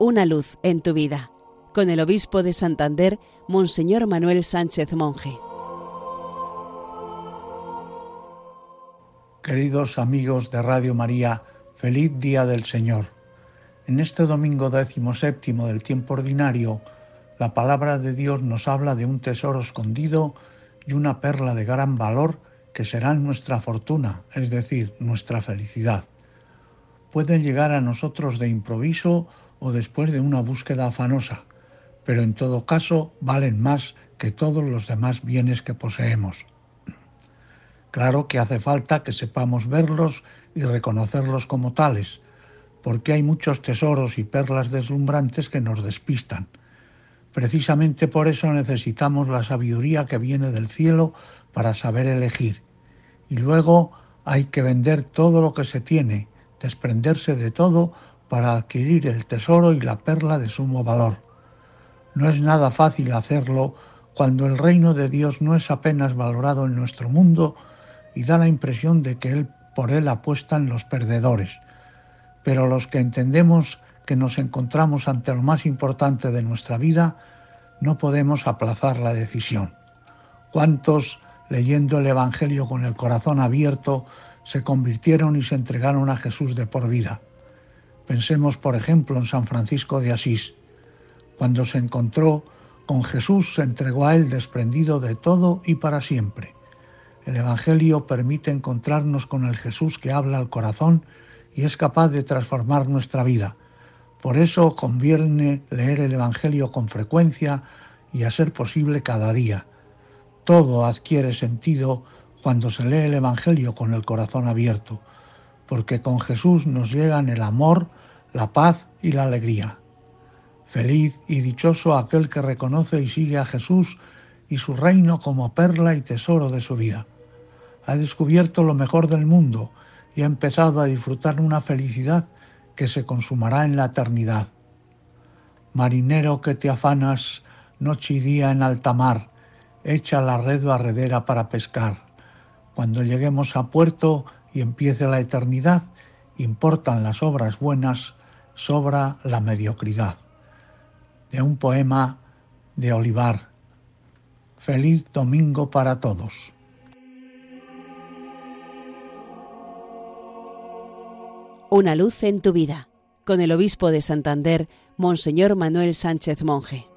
Una luz en tu vida, con el obispo de Santander, Monseñor Manuel Sánchez Monje. Queridos amigos de Radio María, feliz día del Señor. En este domingo séptimo del tiempo ordinario, la palabra de Dios nos habla de un tesoro escondido y una perla de gran valor que serán nuestra fortuna, es decir, nuestra felicidad. Pueden llegar a nosotros de improviso o después de una búsqueda afanosa, pero en todo caso valen más que todos los demás bienes que poseemos. Claro que hace falta que sepamos verlos y reconocerlos como tales, porque hay muchos tesoros y perlas deslumbrantes que nos despistan. Precisamente por eso necesitamos la sabiduría que viene del cielo para saber elegir y luego hay que vender todo lo que se tiene, desprenderse de todo para adquirir el tesoro y la perla de sumo valor. No es nada fácil hacerlo cuando el reino de Dios no es apenas valorado en nuestro mundo y da la impresión de que él, por él apuestan los perdedores. Pero los que entendemos que nos encontramos ante lo más importante de nuestra vida, no podemos aplazar la decisión. ¿Cuántos leyendo el Evangelio con el corazón abierto, se convirtieron y se entregaron a Jesús de por vida. Pensemos, por ejemplo, en San Francisco de Asís. Cuando se encontró con Jesús, se entregó a Él desprendido de todo y para siempre. El Evangelio permite encontrarnos con el Jesús que habla al corazón y es capaz de transformar nuestra vida. Por eso conviene leer el Evangelio con frecuencia y a ser posible cada día todo adquiere sentido cuando se lee el Evangelio con el corazón abierto, porque con Jesús nos llegan el amor, la paz y la alegría. Feliz y dichoso aquel que reconoce y sigue a Jesús y su reino como perla y tesoro de su vida. Ha descubierto lo mejor del mundo y ha empezado a disfrutar una felicidad que se consumará en la eternidad. Marinero que te afanas noche y día en alta mar, echa la red barredera para pescar. Cuando lleguemos a puerto y empiece la eternidad, importan las obras buenas, sobra la mediocridad. De un poema de Olivar. Feliz domingo para todos. Una luz en tu vida, con el obispo de Santander, Monseñor Manuel Sánchez Monje.